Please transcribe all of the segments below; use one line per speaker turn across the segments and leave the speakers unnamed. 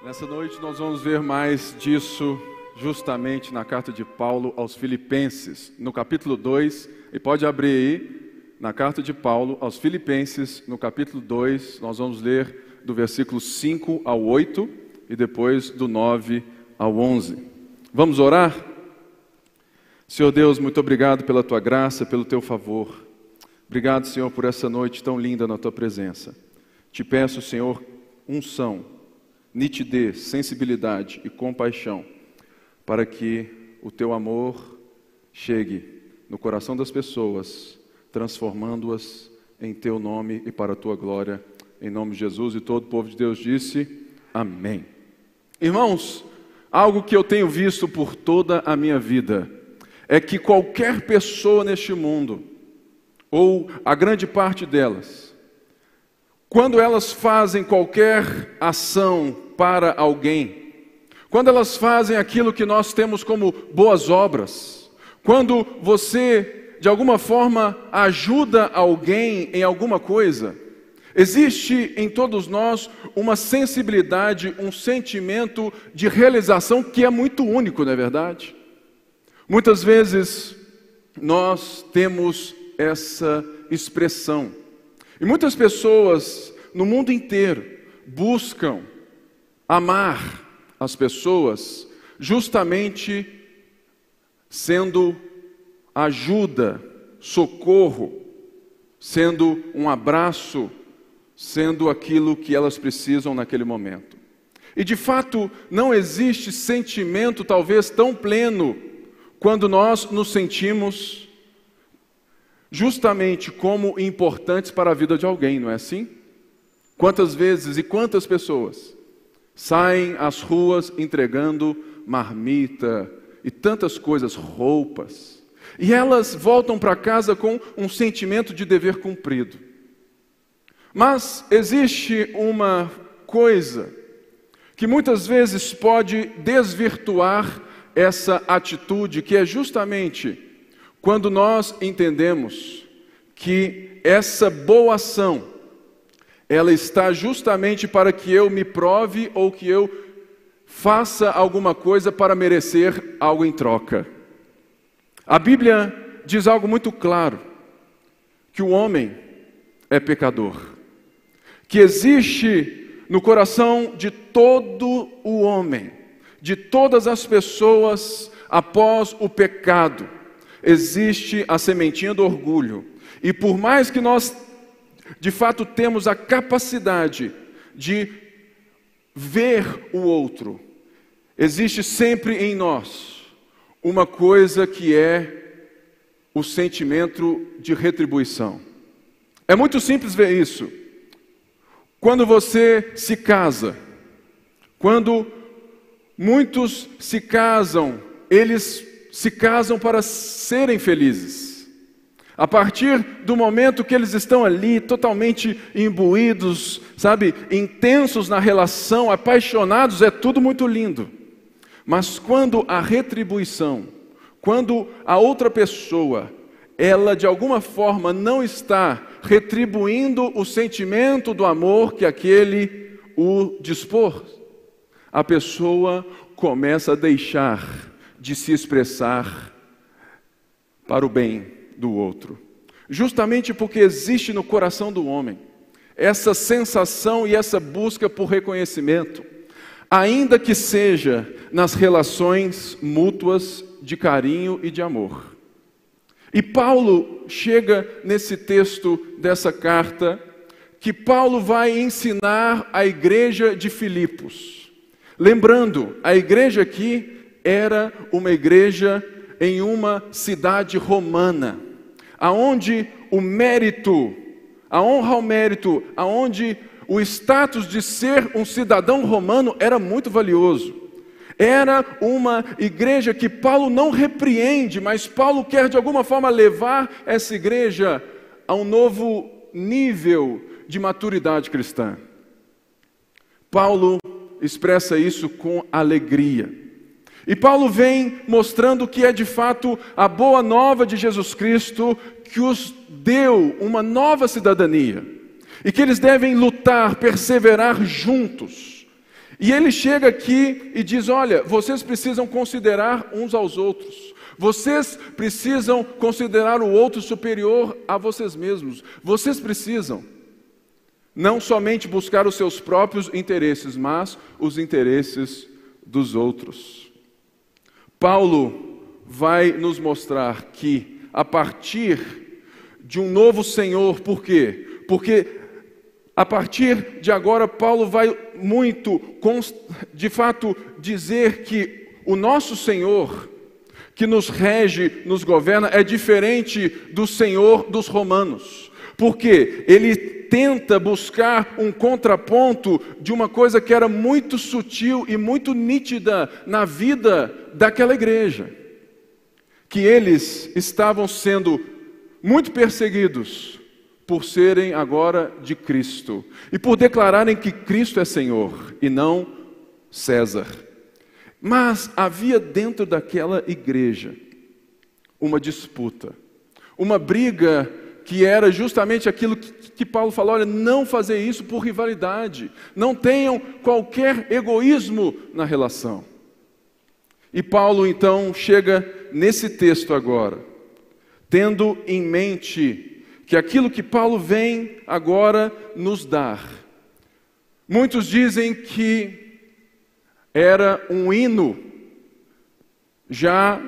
Nessa noite nós vamos ver mais disso justamente na carta de Paulo aos Filipenses, no capítulo 2, e pode abrir aí, na carta de Paulo aos Filipenses, no capítulo 2, nós vamos ler do versículo 5 ao 8 e depois do 9 ao 11. Vamos orar? Senhor Deus, muito obrigado pela tua graça, pelo teu favor. Obrigado, Senhor, por essa noite tão linda na tua presença. Te peço, Senhor, unção, nitidez, sensibilidade e compaixão, para que o teu amor chegue no coração das pessoas, transformando-as em teu nome e para a tua glória. Em nome de Jesus e todo o povo de Deus disse: Amém. Irmãos, algo que eu tenho visto por toda a minha vida é que qualquer pessoa neste mundo, ou a grande parte delas, quando elas fazem qualquer ação para alguém, quando elas fazem aquilo que nós temos como boas obras, quando você de alguma forma ajuda alguém em alguma coisa, existe em todos nós uma sensibilidade, um sentimento de realização que é muito único, não é verdade? Muitas vezes nós temos essa expressão. E muitas pessoas no mundo inteiro buscam amar as pessoas justamente sendo ajuda, socorro, sendo um abraço, sendo aquilo que elas precisam naquele momento. E de fato, não existe sentimento talvez tão pleno quando nós nos sentimos justamente como importantes para a vida de alguém, não é assim? Quantas vezes e quantas pessoas saem às ruas entregando marmita e tantas coisas, roupas, e elas voltam para casa com um sentimento de dever cumprido. Mas existe uma coisa que muitas vezes pode desvirtuar essa atitude, que é justamente quando nós entendemos que essa boa ação, ela está justamente para que eu me prove ou que eu faça alguma coisa para merecer algo em troca. A Bíblia diz algo muito claro: que o homem é pecador, que existe no coração de todo o homem, de todas as pessoas após o pecado, existe a sementinha do orgulho. E por mais que nós, de fato, temos a capacidade de ver o outro, existe sempre em nós uma coisa que é o sentimento de retribuição. É muito simples ver isso. Quando você se casa, quando muitos se casam, eles se casam para serem felizes. A partir do momento que eles estão ali totalmente imbuídos, sabe, intensos na relação, apaixonados, é tudo muito lindo. Mas quando a retribuição, quando a outra pessoa, ela de alguma forma não está retribuindo o sentimento do amor que aquele o dispor, a pessoa começa a deixar de se expressar para o bem do outro. Justamente porque existe no coração do homem essa sensação e essa busca por reconhecimento, ainda que seja nas relações mútuas de carinho e de amor. E Paulo chega nesse texto dessa carta que Paulo vai ensinar à igreja de Filipos. Lembrando, a igreja aqui era uma igreja em uma cidade romana, aonde o mérito, a honra ao mérito, aonde o status de ser um cidadão romano era muito valioso. Era uma igreja que Paulo não repreende, mas Paulo quer de alguma forma levar essa igreja a um novo nível de maturidade cristã. Paulo expressa isso com alegria. E Paulo vem mostrando que é de fato a boa nova de Jesus Cristo que os deu uma nova cidadania e que eles devem lutar, perseverar juntos. E ele chega aqui e diz: Olha, vocês precisam considerar uns aos outros. Vocês precisam considerar o outro superior a vocês mesmos. Vocês precisam não somente buscar os seus próprios interesses, mas os interesses dos outros. Paulo vai nos mostrar que a partir de um novo Senhor, por quê? Porque a partir de agora, Paulo vai muito, de fato, dizer que o nosso Senhor, que nos rege, nos governa, é diferente do Senhor dos romanos. Porque ele tenta buscar um contraponto de uma coisa que era muito sutil e muito nítida na vida daquela igreja. Que eles estavam sendo muito perseguidos por serem agora de Cristo e por declararem que Cristo é Senhor e não César. Mas havia dentro daquela igreja uma disputa, uma briga que era justamente aquilo que, que, Paulo falou: olha, não fazer isso por rivalidade, não tenham qualquer egoísmo na relação. E Paulo então chega nesse texto agora, tendo em mente que aquilo que Paulo vem agora nos dar. Muitos dizem que era um hino já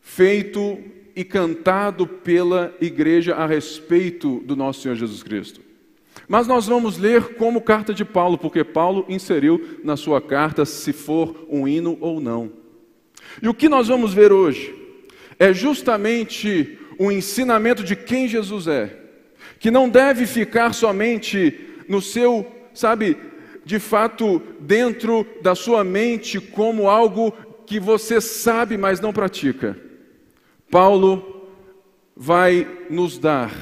feito e cantado pela igreja a respeito do nosso Senhor Jesus Cristo. Mas nós vamos ler como carta de Paulo, porque Paulo inseriu na sua carta se for um hino ou não. E o que nós vamos ver hoje é justamente o ensinamento de quem Jesus é, que não deve ficar somente no seu, sabe, de fato dentro da sua mente como algo que você sabe, mas não pratica. Paulo vai nos dar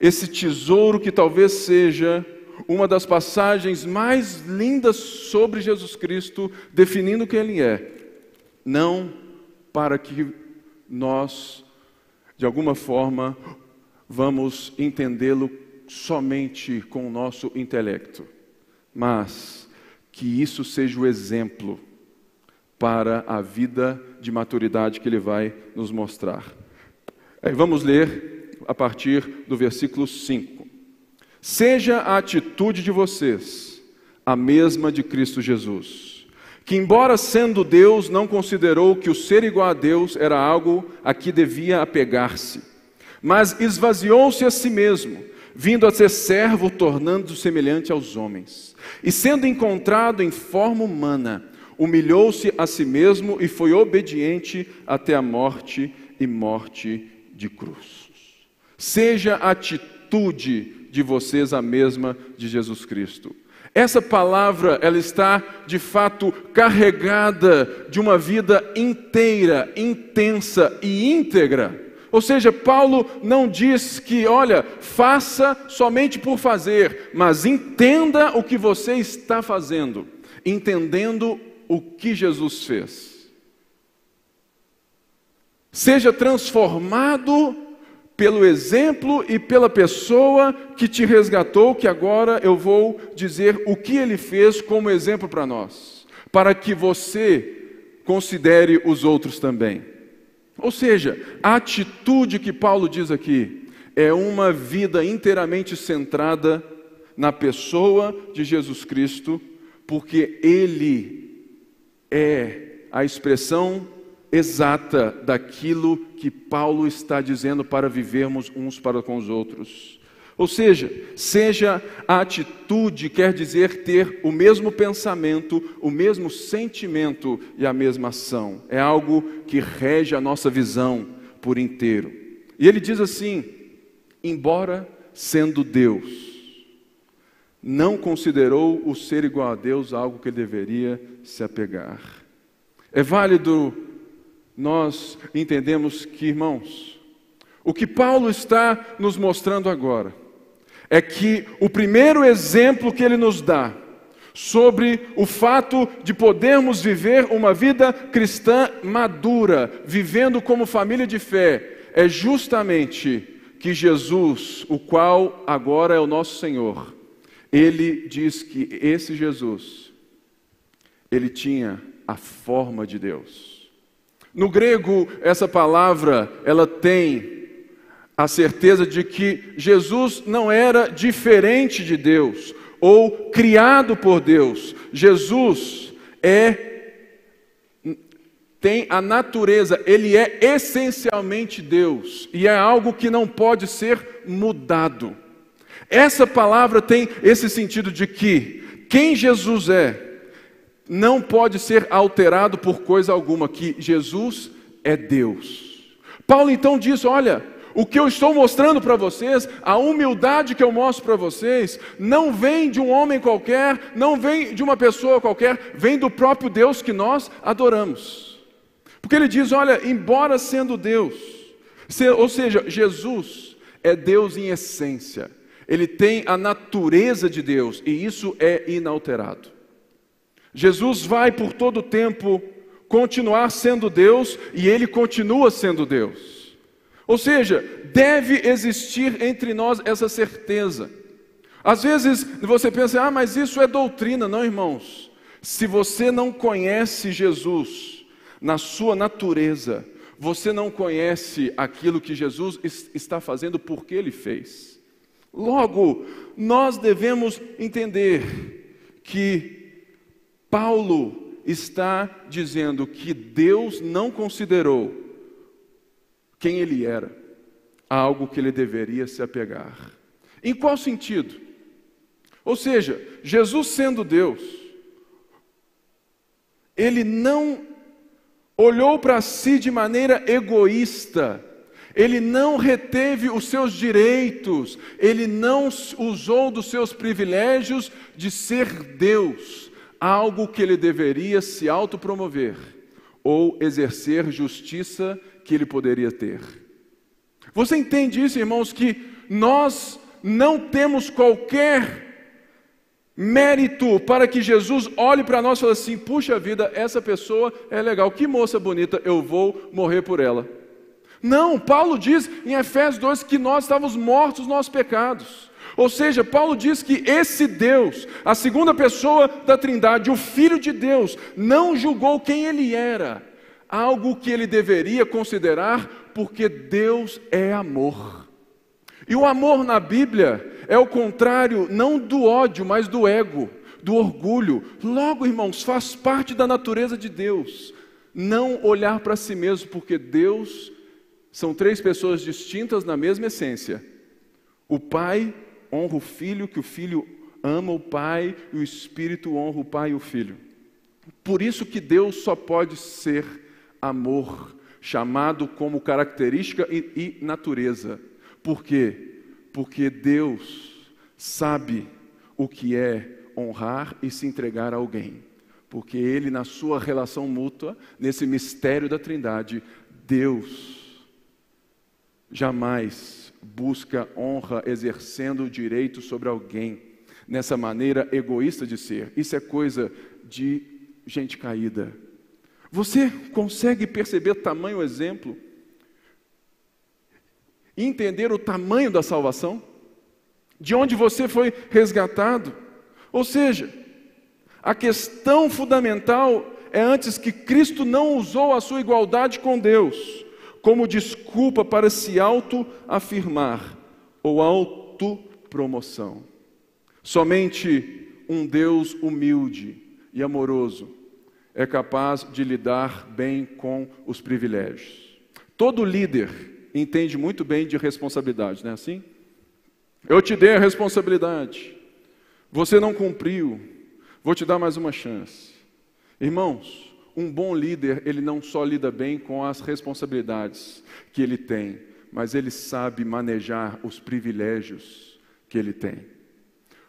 esse tesouro que talvez seja uma das passagens mais lindas sobre Jesus Cristo, definindo quem Ele é, não para que nós, de alguma forma, vamos entendê-lo somente com o nosso intelecto mas que isso seja o exemplo para a vida de maturidade que ele vai nos mostrar. Vamos ler a partir do versículo 5. Seja a atitude de vocês a mesma de Cristo Jesus, que, embora sendo Deus, não considerou que o ser igual a Deus era algo a que devia apegar-se, mas esvaziou-se a si mesmo, vindo a ser servo, tornando-se semelhante aos homens e sendo encontrado em forma humana, humilhou-se a si mesmo e foi obediente até a morte e morte de cruz. Seja a atitude de vocês a mesma de Jesus Cristo. Essa palavra, ela está de fato carregada de uma vida inteira, intensa e íntegra. Ou seja, Paulo não diz que, olha, faça somente por fazer, mas entenda o que você está fazendo, entendendo o que Jesus fez. Seja transformado pelo exemplo e pela pessoa que te resgatou, que agora eu vou dizer o que ele fez como exemplo para nós, para que você considere os outros também. Ou seja, a atitude que Paulo diz aqui é uma vida inteiramente centrada na pessoa de Jesus Cristo, porque Ele é a expressão exata daquilo que Paulo está dizendo para vivermos uns para com os outros. Ou seja, seja a atitude, quer dizer ter o mesmo pensamento, o mesmo sentimento e a mesma ação. É algo que rege a nossa visão por inteiro. E ele diz assim: embora sendo Deus, não considerou o ser igual a Deus algo que ele deveria se apegar. É válido nós entendemos que, irmãos, o que Paulo está nos mostrando agora, é que o primeiro exemplo que ele nos dá sobre o fato de podermos viver uma vida cristã madura, vivendo como família de fé, é justamente que Jesus, o qual agora é o nosso Senhor, ele diz que esse Jesus ele tinha a forma de Deus. No grego, essa palavra, ela tem a certeza de que Jesus não era diferente de Deus ou criado por Deus. Jesus é tem a natureza, ele é essencialmente Deus e é algo que não pode ser mudado. Essa palavra tem esse sentido de que quem Jesus é não pode ser alterado por coisa alguma, que Jesus é Deus. Paulo então diz: olha, o que eu estou mostrando para vocês, a humildade que eu mostro para vocês, não vem de um homem qualquer, não vem de uma pessoa qualquer, vem do próprio Deus que nós adoramos. Porque ele diz: olha, embora sendo Deus, ou seja, Jesus é Deus em essência, ele tem a natureza de Deus e isso é inalterado. Jesus vai por todo o tempo continuar sendo Deus e ele continua sendo Deus. Ou seja, deve existir entre nós essa certeza. Às vezes você pensa, ah, mas isso é doutrina. Não, irmãos. Se você não conhece Jesus, na sua natureza, você não conhece aquilo que Jesus está fazendo porque ele fez. Logo, nós devemos entender que Paulo está dizendo que Deus não considerou quem ele era algo que ele deveria se apegar. Em qual sentido? Ou seja, Jesus sendo Deus, ele não olhou para si de maneira egoísta, ele não reteve os seus direitos, ele não usou dos seus privilégios de ser Deus, algo que ele deveria se autopromover ou exercer justiça que ele poderia ter. Você entende isso, irmãos, que nós não temos qualquer mérito para que Jesus olhe para nós e fale assim: puxa vida, essa pessoa é legal, que moça bonita, eu vou morrer por ela. Não, Paulo diz em Efésios 2 que nós estávamos mortos nos nossos pecados. Ou seja, Paulo diz que esse Deus, a segunda pessoa da Trindade, o Filho de Deus, não julgou quem ele era, algo que ele deveria considerar, porque Deus é amor. E o amor na Bíblia é o contrário não do ódio, mas do ego, do orgulho. Logo, irmãos, faz parte da natureza de Deus não olhar para si mesmo, porque Deus são três pessoas distintas na mesma essência. O Pai honra o Filho, que o Filho ama o Pai, e o Espírito honra o Pai e o Filho. Por isso que Deus só pode ser amor, chamado como característica e, e natureza. Por quê? porque Deus sabe o que é honrar e se entregar a alguém. Porque Ele, na sua relação mútua, nesse mistério da Trindade, Deus jamais busca honra exercendo o direito sobre alguém, nessa maneira egoísta de ser. Isso é coisa de gente caída. Você consegue perceber tamanho exemplo? entender o tamanho da salvação, de onde você foi resgatado. Ou seja, a questão fundamental é antes que Cristo não usou a sua igualdade com Deus como desculpa para se auto-afirmar ou autopromoção. Somente um Deus humilde e amoroso é capaz de lidar bem com os privilégios. Todo líder entende muito bem de responsabilidade, não é assim? Eu te dei a responsabilidade, você não cumpriu, vou te dar mais uma chance. Irmãos, um bom líder, ele não só lida bem com as responsabilidades que ele tem, mas ele sabe manejar os privilégios que ele tem.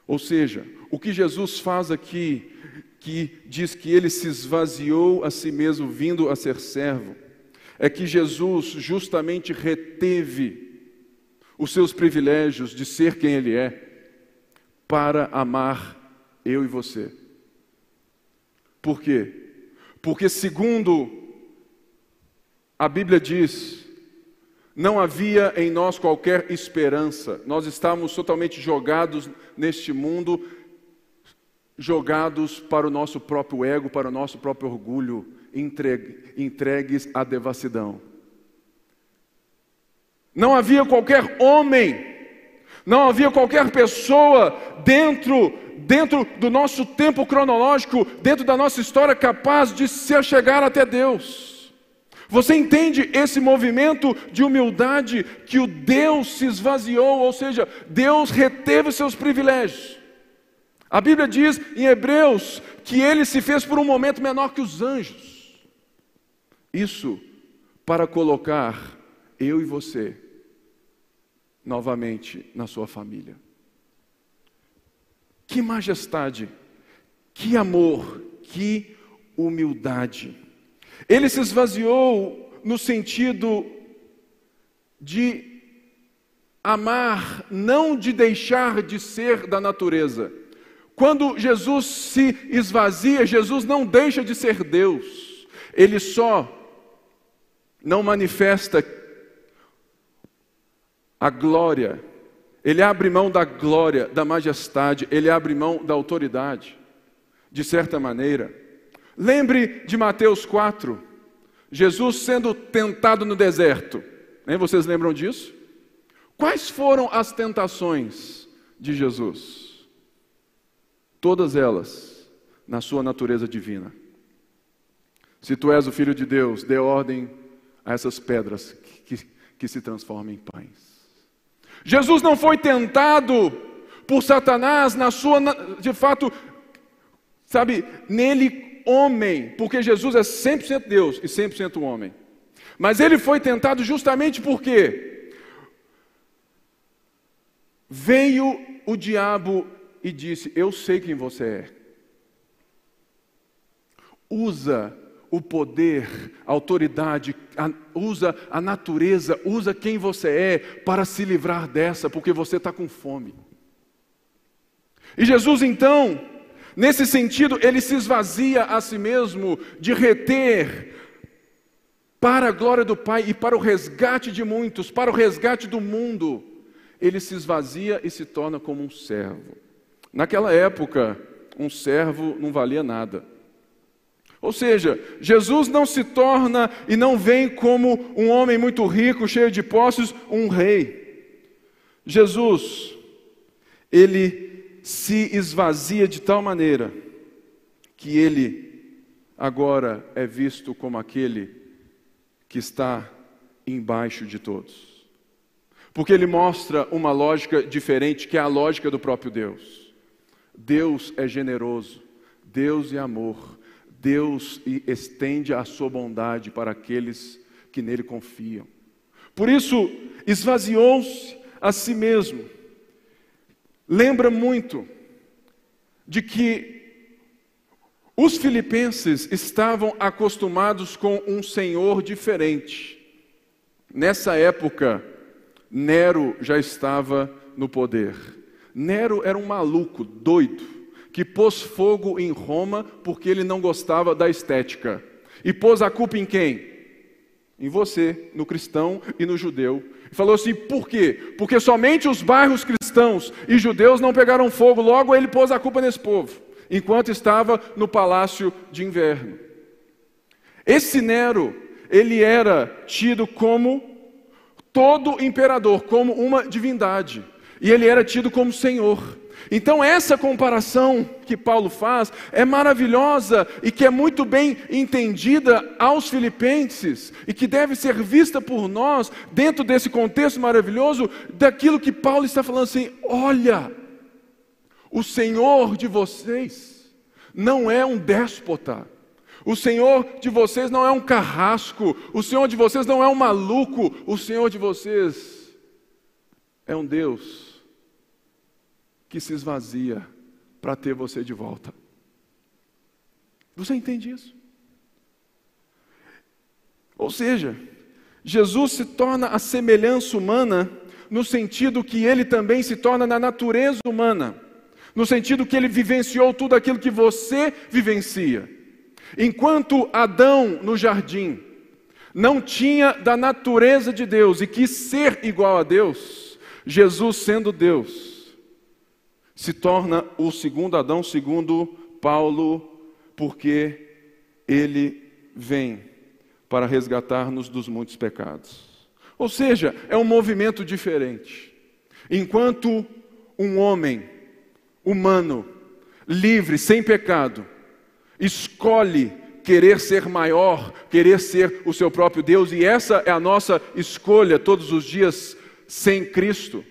Ou seja, o que Jesus faz aqui, que diz que ele se esvaziou a si mesmo, vindo a ser servo, é que Jesus justamente reteve os seus privilégios de ser quem Ele é, para amar eu e você. Por quê? Porque, segundo a Bíblia diz, não havia em nós qualquer esperança, nós estávamos totalmente jogados neste mundo, jogados para o nosso próprio ego, para o nosso próprio orgulho, entregues à devassidão. Não havia qualquer homem, não havia qualquer pessoa dentro dentro do nosso tempo cronológico, dentro da nossa história capaz de se chegar até Deus. Você entende esse movimento de humildade que o Deus se esvaziou, ou seja, Deus reteve seus privilégios. A Bíblia diz em Hebreus que ele se fez por um momento menor que os anjos. Isso para colocar eu e você novamente na sua família. Que majestade, que amor, que humildade. Ele se esvaziou no sentido de amar, não de deixar de ser da natureza. Quando Jesus se esvazia, Jesus não deixa de ser Deus, ele só não manifesta a glória, ele abre mão da glória, da majestade, ele abre mão da autoridade, de certa maneira. Lembre de Mateus 4, Jesus sendo tentado no deserto. Nem vocês lembram disso? Quais foram as tentações de Jesus? todas elas na sua natureza divina. Se tu és o Filho de Deus, dê ordem a essas pedras que, que, que se transformem em pães. Jesus não foi tentado por Satanás na sua, de fato, sabe, nele homem, porque Jesus é 100% Deus e 100% homem. Mas ele foi tentado justamente porque veio o diabo e disse: Eu sei quem você é. Usa o poder, a autoridade, a, usa a natureza, usa quem você é para se livrar dessa, porque você está com fome. E Jesus então, nesse sentido, ele se esvazia a si mesmo de reter para a glória do Pai e para o resgate de muitos, para o resgate do mundo. Ele se esvazia e se torna como um servo. Naquela época, um servo não valia nada. Ou seja, Jesus não se torna e não vem como um homem muito rico, cheio de posses, um rei. Jesus, ele se esvazia de tal maneira que ele agora é visto como aquele que está embaixo de todos. Porque ele mostra uma lógica diferente, que é a lógica do próprio Deus. Deus é generoso, Deus é amor, Deus estende a sua bondade para aqueles que nele confiam. Por isso, esvaziou-se a si mesmo. Lembra muito de que os filipenses estavam acostumados com um senhor diferente. Nessa época, Nero já estava no poder. Nero era um maluco, doido, que pôs fogo em Roma porque ele não gostava da estética. E pôs a culpa em quem? Em você, no cristão e no judeu. E falou assim: por quê? Porque somente os bairros cristãos e judeus não pegaram fogo, logo ele pôs a culpa nesse povo, enquanto estava no palácio de inverno. Esse Nero, ele era tido como todo imperador, como uma divindade e ele era tido como Senhor. Então, essa comparação que Paulo faz é maravilhosa e que é muito bem entendida aos filipenses e que deve ser vista por nós, dentro desse contexto maravilhoso, daquilo que Paulo está falando assim: olha, o Senhor de vocês não é um déspota, o Senhor de vocês não é um carrasco, o Senhor de vocês não é um maluco, o Senhor de vocês é um Deus que se esvazia para ter você de volta. Você entende isso? Ou seja, Jesus se torna a semelhança humana no sentido que ele também se torna na natureza humana, no sentido que ele vivenciou tudo aquilo que você vivencia. Enquanto Adão no jardim não tinha da natureza de Deus e quis ser igual a Deus, Jesus, sendo Deus, se torna o segundo Adão, segundo Paulo, porque ele vem para resgatar-nos dos muitos pecados. Ou seja, é um movimento diferente. Enquanto um homem humano, livre, sem pecado, escolhe querer ser maior, querer ser o seu próprio Deus, e essa é a nossa escolha todos os dias sem Cristo.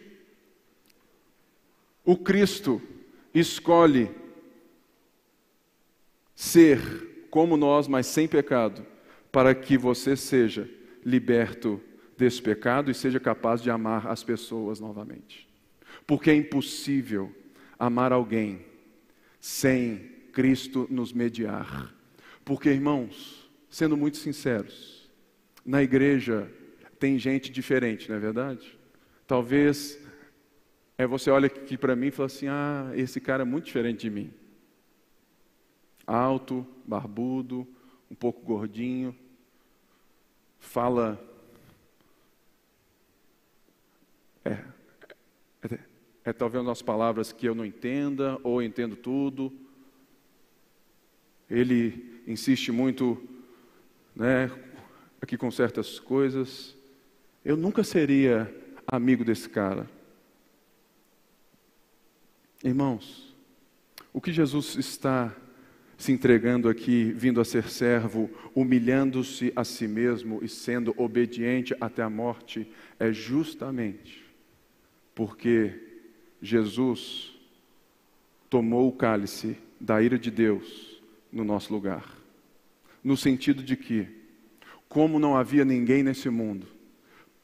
O Cristo escolhe ser como nós, mas sem pecado, para que você seja liberto desse pecado e seja capaz de amar as pessoas novamente. Porque é impossível amar alguém sem Cristo nos mediar. Porque, irmãos, sendo muito sinceros, na igreja tem gente diferente, não é verdade? Talvez é você olha aqui para mim e fala assim: ah, esse cara é muito diferente de mim. Alto, barbudo, um pouco gordinho, fala. É, é, é talvez umas palavras que eu não entenda, ou entendo tudo. Ele insiste muito, né, aqui com certas coisas. Eu nunca seria amigo desse cara. Irmãos, o que Jesus está se entregando aqui, vindo a ser servo, humilhando-se a si mesmo e sendo obediente até a morte, é justamente porque Jesus tomou o cálice da ira de Deus no nosso lugar. No sentido de que, como não havia ninguém nesse mundo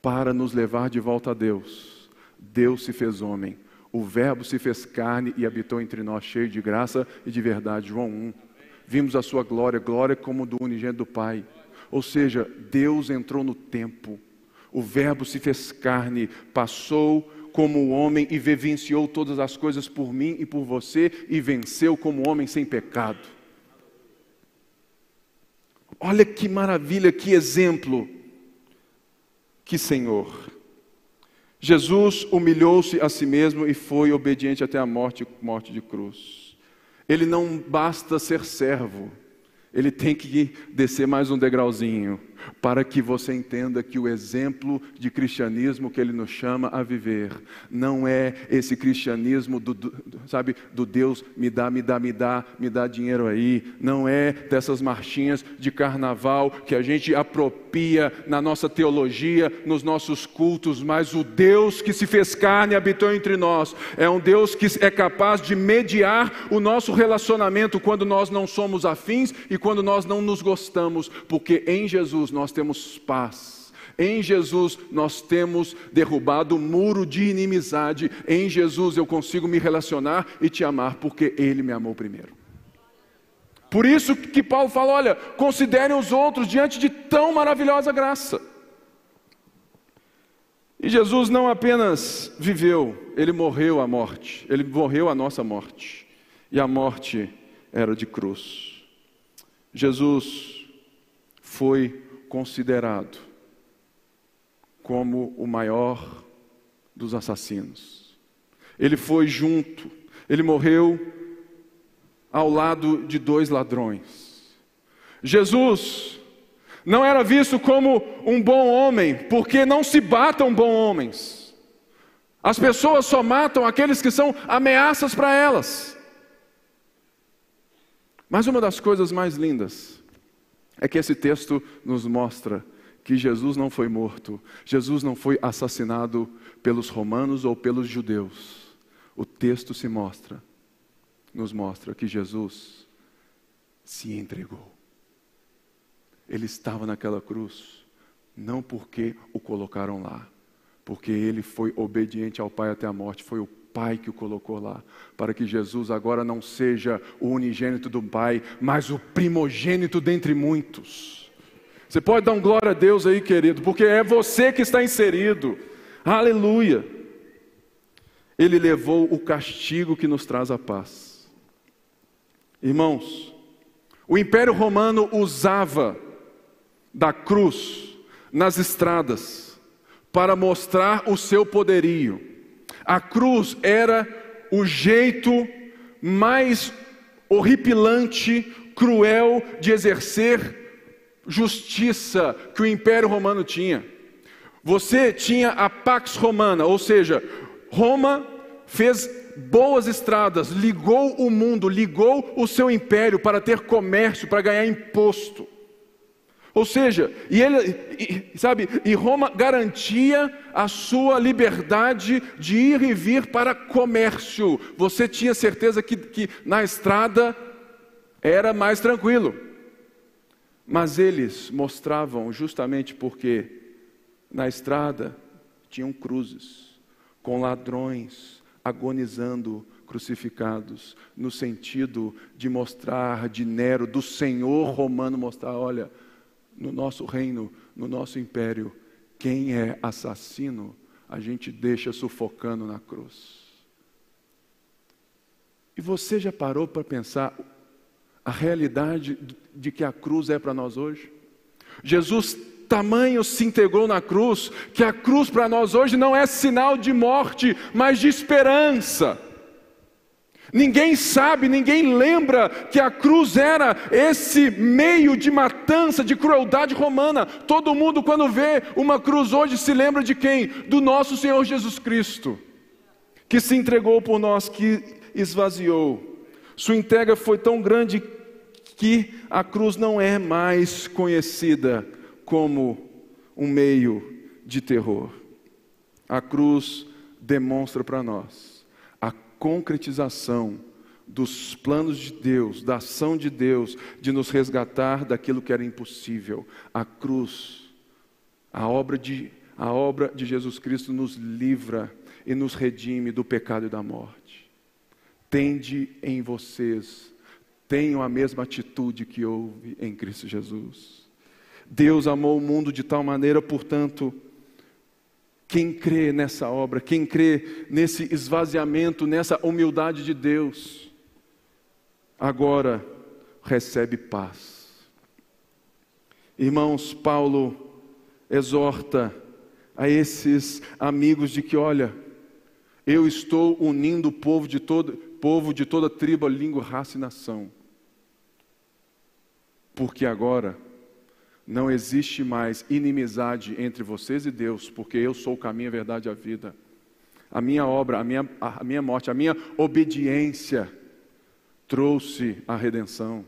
para nos levar de volta a Deus, Deus se fez homem o Verbo se fez carne e habitou entre nós, cheio de graça e de verdade. João 1. Vimos a sua glória, glória como do unigênito do Pai. Ou seja, Deus entrou no tempo. O Verbo se fez carne, passou como homem e vivenciou todas as coisas por mim e por você e venceu como homem sem pecado. Olha que maravilha, que exemplo, que Senhor. Jesus humilhou-se a si mesmo e foi obediente até a morte, morte de cruz. Ele não basta ser servo, ele tem que descer mais um degrauzinho para que você entenda que o exemplo de cristianismo que ele nos chama a viver não é esse cristianismo do, do, sabe, do Deus me dá, me dá, me dá, me dá dinheiro aí, não é dessas marchinhas de carnaval que a gente apropria na nossa teologia, nos nossos cultos, mas o Deus que se fez carne habitou entre nós é um Deus que é capaz de mediar o nosso relacionamento quando nós não somos afins e quando nós não nos gostamos, porque em Jesus nós temos paz. Em Jesus nós temos derrubado o muro de inimizade. Em Jesus eu consigo me relacionar e te amar, porque Ele me amou primeiro. Por isso que Paulo fala: olha, considerem os outros diante de tão maravilhosa graça. E Jesus não apenas viveu, ele morreu a morte, ele morreu a nossa morte, e a morte era de cruz. Jesus foi considerado como o maior dos assassinos. Ele foi junto, ele morreu ao lado de dois ladrões. Jesus não era visto como um bom homem, porque não se batam bons homens. As pessoas só matam aqueles que são ameaças para elas. Mas uma das coisas mais lindas é que esse texto nos mostra que Jesus não foi morto, Jesus não foi assassinado pelos romanos ou pelos judeus. O texto se mostra, nos mostra que Jesus se entregou. Ele estava naquela cruz, não porque o colocaram lá, porque ele foi obediente ao Pai até a morte, foi o Pai que o colocou lá, para que Jesus agora não seja o unigênito do Pai, mas o primogênito dentre muitos. Você pode dar um glória a Deus aí, querido, porque é você que está inserido. Aleluia. Ele levou o castigo que nos traz a paz. Irmãos, o Império Romano usava da cruz nas estradas para mostrar o seu poderio. A cruz era o jeito mais horripilante, cruel de exercer justiça que o Império Romano tinha. Você tinha a Pax Romana, ou seja, Roma fez boas estradas, ligou o mundo, ligou o seu império para ter comércio, para ganhar imposto. Ou seja, e ele, e, sabe, e Roma garantia a sua liberdade de ir e vir para comércio. Você tinha certeza que, que na estrada era mais tranquilo. Mas eles mostravam justamente porque na estrada tinham cruzes com ladrões agonizando crucificados, no sentido de mostrar de Nero, do Senhor romano, mostrar: olha, no nosso reino, no nosso império, quem é assassino, a gente deixa sufocando na cruz. E você já parou para pensar a realidade de que a cruz é para nós hoje? Jesus tamanho se integrou na cruz, que a cruz para nós hoje não é sinal de morte, mas de esperança. Ninguém sabe, ninguém lembra que a cruz era esse meio de matança, de crueldade romana. Todo mundo, quando vê uma cruz hoje, se lembra de quem? Do nosso Senhor Jesus Cristo, que se entregou por nós, que esvaziou. Sua entrega foi tão grande que a cruz não é mais conhecida como um meio de terror. A cruz demonstra para nós concretização dos planos de Deus, da ação de Deus de nos resgatar daquilo que era impossível. A cruz, a obra de, a obra de Jesus Cristo nos livra e nos redime do pecado e da morte. Tende em vocês, tenham a mesma atitude que houve em Cristo Jesus. Deus amou o mundo de tal maneira, portanto, quem crê nessa obra, quem crê nesse esvaziamento, nessa humildade de Deus, agora recebe paz. Irmãos, Paulo exorta a esses amigos de que, olha, eu estou unindo o povo de todo, povo de toda tribo, língua, raça e nação. Porque agora não existe mais inimizade entre vocês e Deus, porque eu sou o caminho, a verdade e a vida. A minha obra, a minha, a minha morte, a minha obediência trouxe a redenção.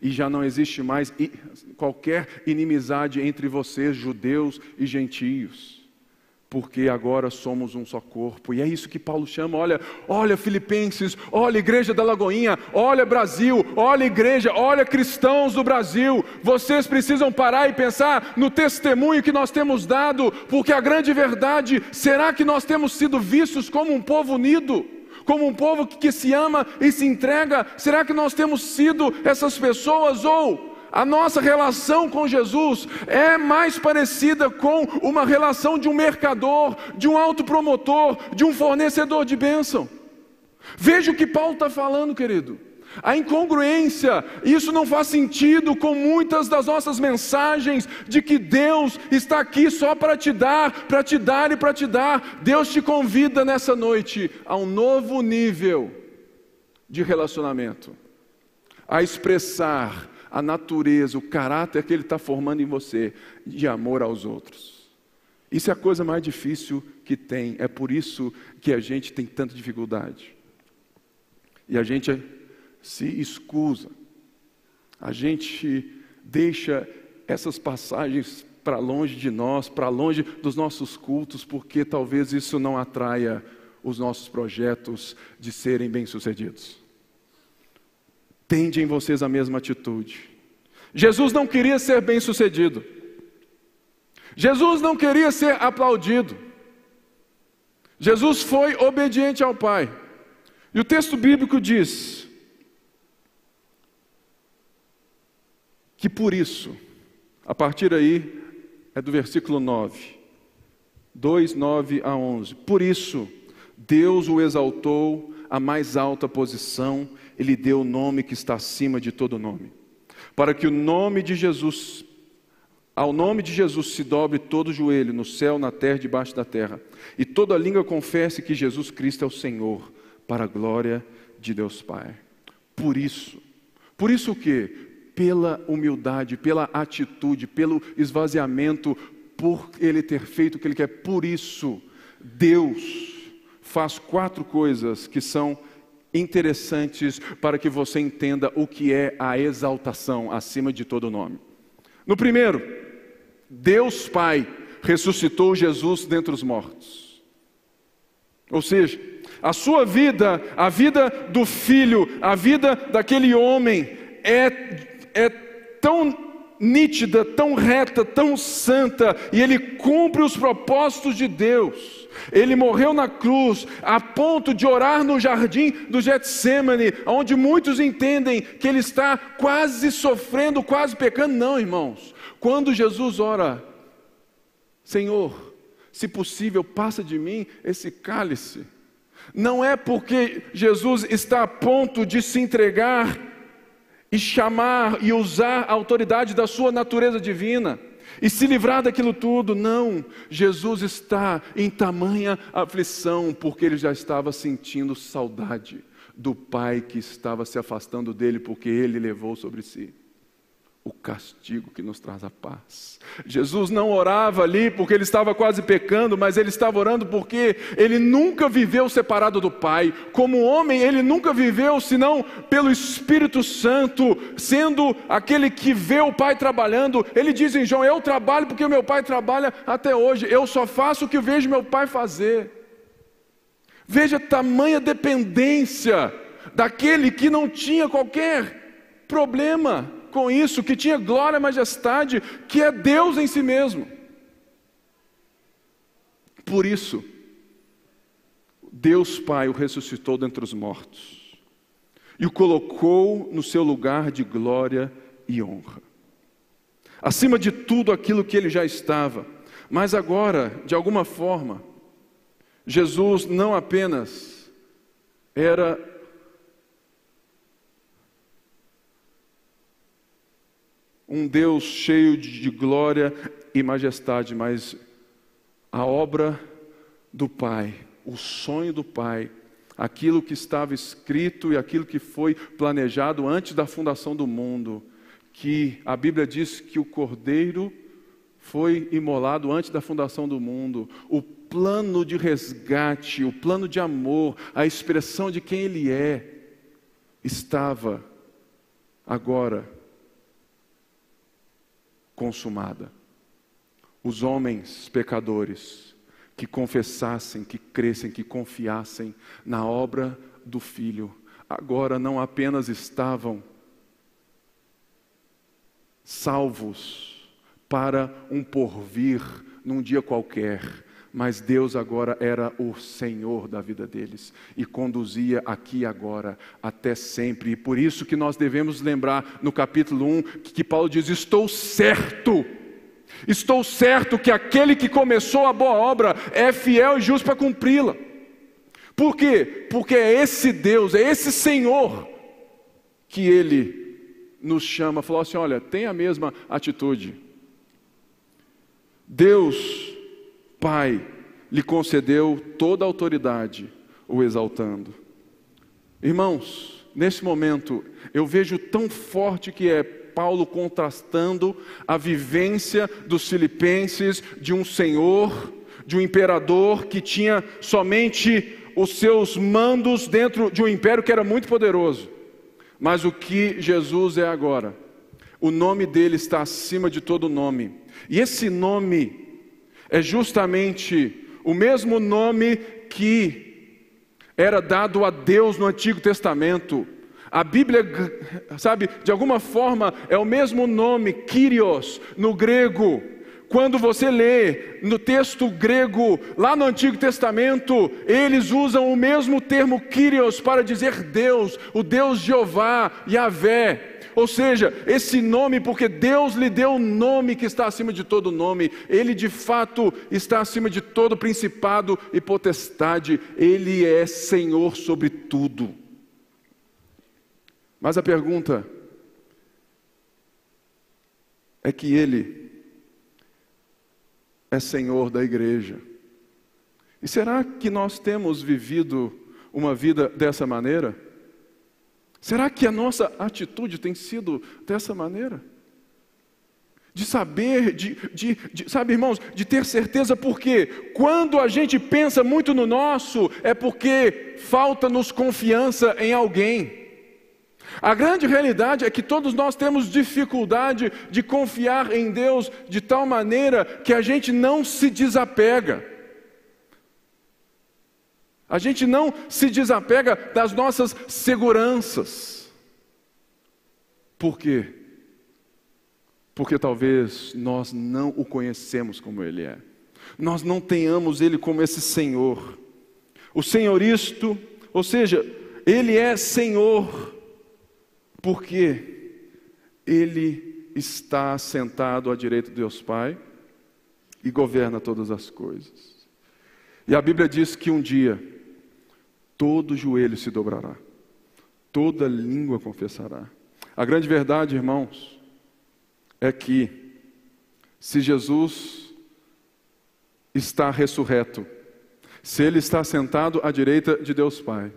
E já não existe mais qualquer inimizade entre vocês, judeus e gentios porque agora somos um só corpo. E é isso que Paulo chama. Olha, olha Filipenses, olha igreja da Lagoinha, olha Brasil, olha igreja, olha cristãos do Brasil. Vocês precisam parar e pensar no testemunho que nós temos dado, porque a grande verdade, será que nós temos sido vistos como um povo unido? Como um povo que se ama e se entrega? Será que nós temos sido essas pessoas ou a nossa relação com Jesus é mais parecida com uma relação de um mercador, de um autopromotor, de um fornecedor de bênção. Veja o que Paulo está falando, querido. A incongruência, isso não faz sentido com muitas das nossas mensagens de que Deus está aqui só para te dar, para te dar e para te dar. Deus te convida nessa noite a um novo nível de relacionamento, a expressar a natureza, o caráter que Ele está formando em você de amor aos outros. Isso é a coisa mais difícil que tem, é por isso que a gente tem tanta dificuldade. E a gente se escusa, a gente deixa essas passagens para longe de nós, para longe dos nossos cultos, porque talvez isso não atraia os nossos projetos de serem bem-sucedidos tende em vocês a mesma atitude. Jesus não queria ser bem-sucedido. Jesus não queria ser aplaudido. Jesus foi obediente ao Pai. E o texto bíblico diz que por isso, a partir aí é do versículo 9, 2, 9 a 11. Por isso, Deus o exaltou à mais alta posição ele deu o nome que está acima de todo nome, para que o nome de Jesus, ao nome de Jesus se dobre todo o joelho, no céu, na terra, debaixo da terra, e toda língua confesse que Jesus Cristo é o Senhor, para a glória de Deus Pai. Por isso, por isso que pela humildade, pela atitude, pelo esvaziamento, por ele ter feito o que ele quer, por isso Deus faz quatro coisas que são interessantes para que você entenda o que é a exaltação acima de todo nome. No primeiro, Deus Pai ressuscitou Jesus dentre os mortos. Ou seja, a sua vida, a vida do filho, a vida daquele homem é, é tão nítida, tão reta, tão santa, e ele cumpre os propósitos de Deus. Ele morreu na cruz, a ponto de orar no jardim do Getsemane, onde muitos entendem que ele está quase sofrendo, quase pecando. Não, irmãos. Quando Jesus ora, Senhor, se possível, passa de mim esse cálice. Não é porque Jesus está a ponto de se entregar e chamar e usar a autoridade da sua natureza divina e se livrar daquilo tudo. Não, Jesus está em tamanha aflição, porque ele já estava sentindo saudade do Pai que estava se afastando dele, porque ele levou sobre si o castigo que nos traz a paz. Jesus não orava ali porque ele estava quase pecando, mas ele estava orando porque ele nunca viveu separado do Pai. Como homem, ele nunca viveu senão pelo Espírito Santo, sendo aquele que vê o Pai trabalhando. Ele diz em João: Eu trabalho porque o meu Pai trabalha até hoje, eu só faço o que vejo meu Pai fazer. Veja tamanha dependência daquele que não tinha qualquer problema com isso, que tinha glória e majestade, que é Deus em si mesmo. Por isso, Deus Pai o ressuscitou dentre os mortos e o colocou no seu lugar de glória e honra. Acima de tudo aquilo que ele já estava, mas agora, de alguma forma, Jesus não apenas era um Deus cheio de glória e majestade, mas a obra do Pai, o sonho do Pai, aquilo que estava escrito e aquilo que foi planejado antes da fundação do mundo, que a Bíblia diz que o Cordeiro foi imolado antes da fundação do mundo, o plano de resgate, o plano de amor, a expressão de quem Ele é, estava agora consumada. Os homens pecadores que confessassem, que crescem, que confiassem na obra do Filho, agora não apenas estavam salvos para um porvir num dia qualquer, mas Deus agora era o Senhor da vida deles e conduzia aqui e agora até sempre. E por isso que nós devemos lembrar no capítulo 1 que Paulo diz: Estou certo. Estou certo que aquele que começou a boa obra é fiel e justo para cumpri-la. Por quê? Porque é esse Deus, é esse Senhor que ele nos chama, falou assim: olha, tem a mesma atitude. Deus Pai lhe concedeu toda a autoridade, o exaltando. Irmãos, nesse momento, eu vejo tão forte que é Paulo contrastando a vivência dos filipenses de um senhor, de um imperador que tinha somente os seus mandos dentro de um império que era muito poderoso. Mas o que Jesus é agora? O nome dele está acima de todo nome. E esse nome é justamente o mesmo nome que era dado a Deus no Antigo Testamento. A Bíblia, sabe, de alguma forma é o mesmo nome, Kyrios, no grego. Quando você lê no texto grego, lá no Antigo Testamento, eles usam o mesmo termo Kyrios para dizer Deus, o Deus Jeová, Yahvé. Ou seja, esse nome, porque Deus lhe deu um nome que está acima de todo nome, ele de fato está acima de todo principado e potestade, ele é Senhor sobre tudo. Mas a pergunta é que ele é Senhor da igreja. E será que nós temos vivido uma vida dessa maneira? Será que a nossa atitude tem sido dessa maneira? De saber, de, de, de, sabe, irmãos, de ter certeza, porque quando a gente pensa muito no nosso, é porque falta-nos confiança em alguém. A grande realidade é que todos nós temos dificuldade de confiar em Deus de tal maneira que a gente não se desapega. A gente não se desapega das nossas seguranças. Por quê? Porque talvez nós não o conhecemos como Ele é. Nós não tenhamos Ele como esse Senhor. O Senhoristo, ou seja, Ele é Senhor, porque Ele está sentado à direita de Deus Pai e governa todas as coisas. E a Bíblia diz que um dia todo joelho se dobrará, toda língua confessará. A grande verdade, irmãos, é que se Jesus está ressurreto, se ele está sentado à direita de Deus Pai,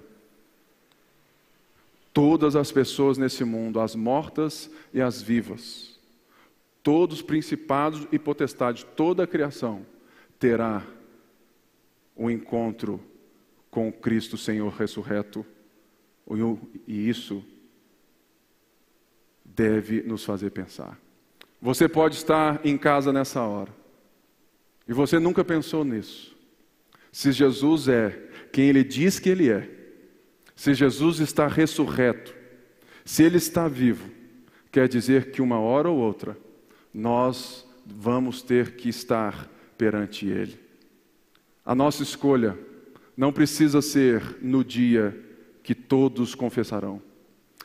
todas as pessoas nesse mundo, as mortas e as vivas, todos os principados e potestades, toda a criação terá um encontro com Cristo Senhor ressurreto, e isso deve nos fazer pensar. Você pode estar em casa nessa hora, e você nunca pensou nisso. Se Jesus é quem Ele diz que Ele é, se Jesus está ressurreto, se Ele está vivo, quer dizer que uma hora ou outra nós vamos ter que estar perante Ele. A nossa escolha não precisa ser no dia que todos confessarão.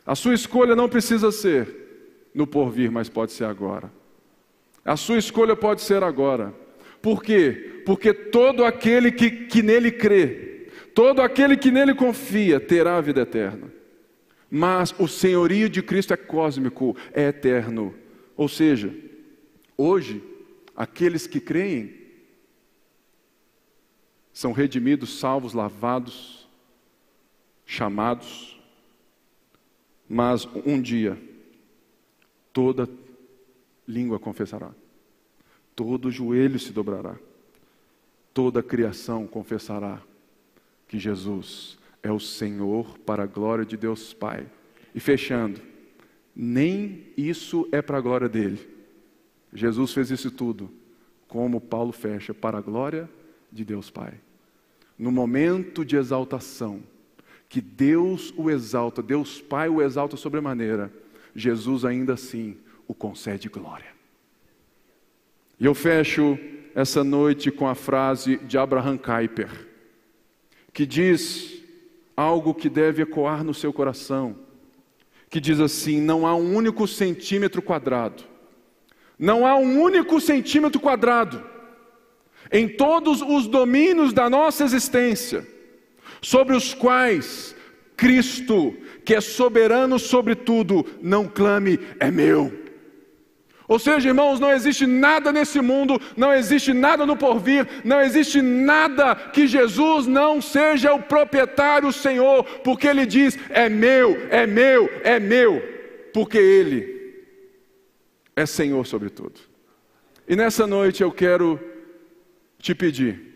A sua escolha não precisa ser no porvir, mas pode ser agora. A sua escolha pode ser agora. Por quê? Porque todo aquele que, que nele crê, todo aquele que nele confia, terá a vida eterna. Mas o senhorio de Cristo é cósmico, é eterno. Ou seja, hoje, aqueles que creem são redimidos, salvos, lavados, chamados, mas um dia toda língua confessará, todo joelho se dobrará, toda criação confessará que Jesus é o Senhor para a glória de Deus Pai. E fechando, nem isso é para a glória dele. Jesus fez isso tudo, como Paulo fecha, para a glória de Deus Pai no momento de exaltação, que Deus o exalta, Deus Pai o exalta sobremaneira, Jesus ainda assim o concede glória. E eu fecho essa noite com a frase de Abraham Kuyper, que diz algo que deve ecoar no seu coração, que diz assim: não há um único centímetro quadrado, não há um único centímetro quadrado em todos os domínios da nossa existência, sobre os quais Cristo, que é soberano sobre tudo, não clame, é meu. Ou seja, irmãos, não existe nada nesse mundo, não existe nada no porvir, não existe nada que Jesus não seja o proprietário, o Senhor, porque Ele diz: é meu, é meu, é meu, porque Ele é Senhor sobre tudo. E nessa noite eu quero te pedir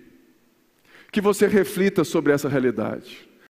que você reflita sobre essa realidade.